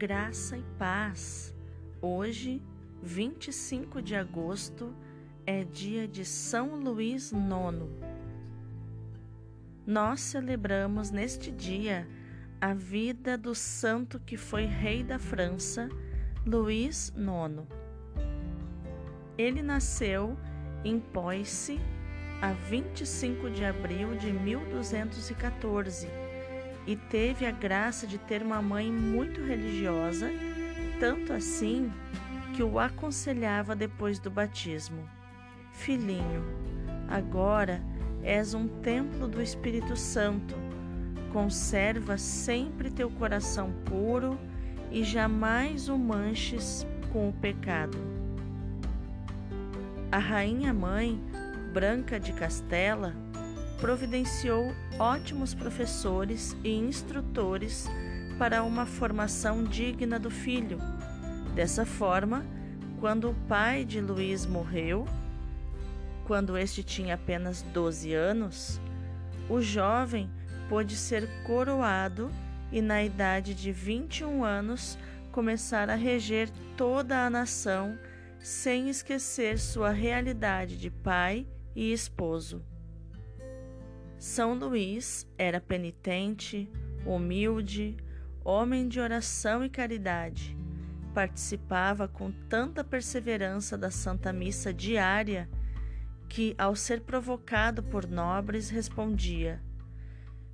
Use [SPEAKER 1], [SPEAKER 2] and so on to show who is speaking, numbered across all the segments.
[SPEAKER 1] graça e paz. Hoje, 25 de agosto, é dia de São Luís IX. Nós celebramos neste dia a vida do santo que foi rei da França, Luís IX. Ele nasceu em Poissy a 25 de abril de 1214 e teve a graça de ter uma mãe muito religiosa, tanto assim que o aconselhava depois do batismo: Filhinho, agora és um templo do Espírito Santo. Conserva sempre teu coração puro e jamais o manches com o pecado. A rainha mãe, Branca de Castela, providenciou ótimos professores e instrutores para uma formação digna do filho. Dessa forma, quando o pai de Luiz morreu, quando este tinha apenas 12 anos, o jovem pôde ser coroado e, na idade de 21 anos, começar a reger toda a nação, sem esquecer sua realidade de pai e esposo. São Luís era penitente, humilde, homem de oração e caridade. Participava com tanta perseverança da Santa Missa diária que, ao ser provocado por nobres, respondia: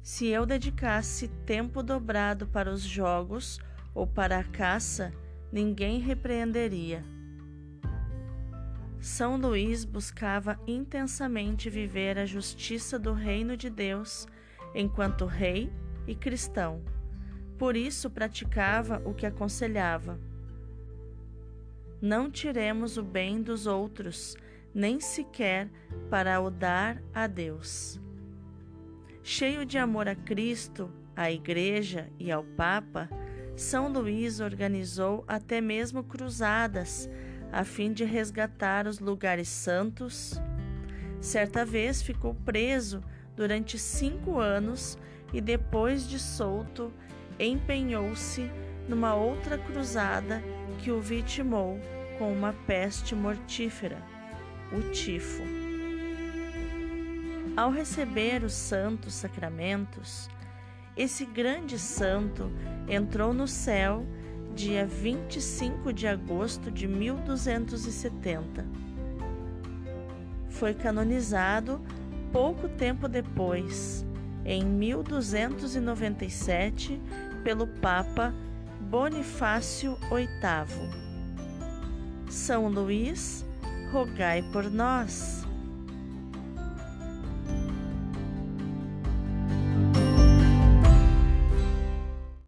[SPEAKER 1] Se eu dedicasse tempo dobrado para os jogos ou para a caça, ninguém repreenderia. São Luís buscava intensamente viver a justiça do reino de Deus enquanto rei e cristão. Por isso praticava o que aconselhava. Não tiremos o bem dos outros, nem sequer para o dar a Deus. Cheio de amor a Cristo, à Igreja e ao Papa, São Luís organizou até mesmo cruzadas a fim de resgatar os lugares santos. Certa vez ficou preso durante cinco anos e, depois de solto, empenhou-se numa outra cruzada que o vitimou com uma peste mortífera, o tifo. Ao receber os santos sacramentos, esse grande santo entrou no céu dia 25 de agosto de 1270. Foi canonizado pouco tempo depois, em 1297, pelo Papa Bonifácio VIII. São Luís, rogai por nós.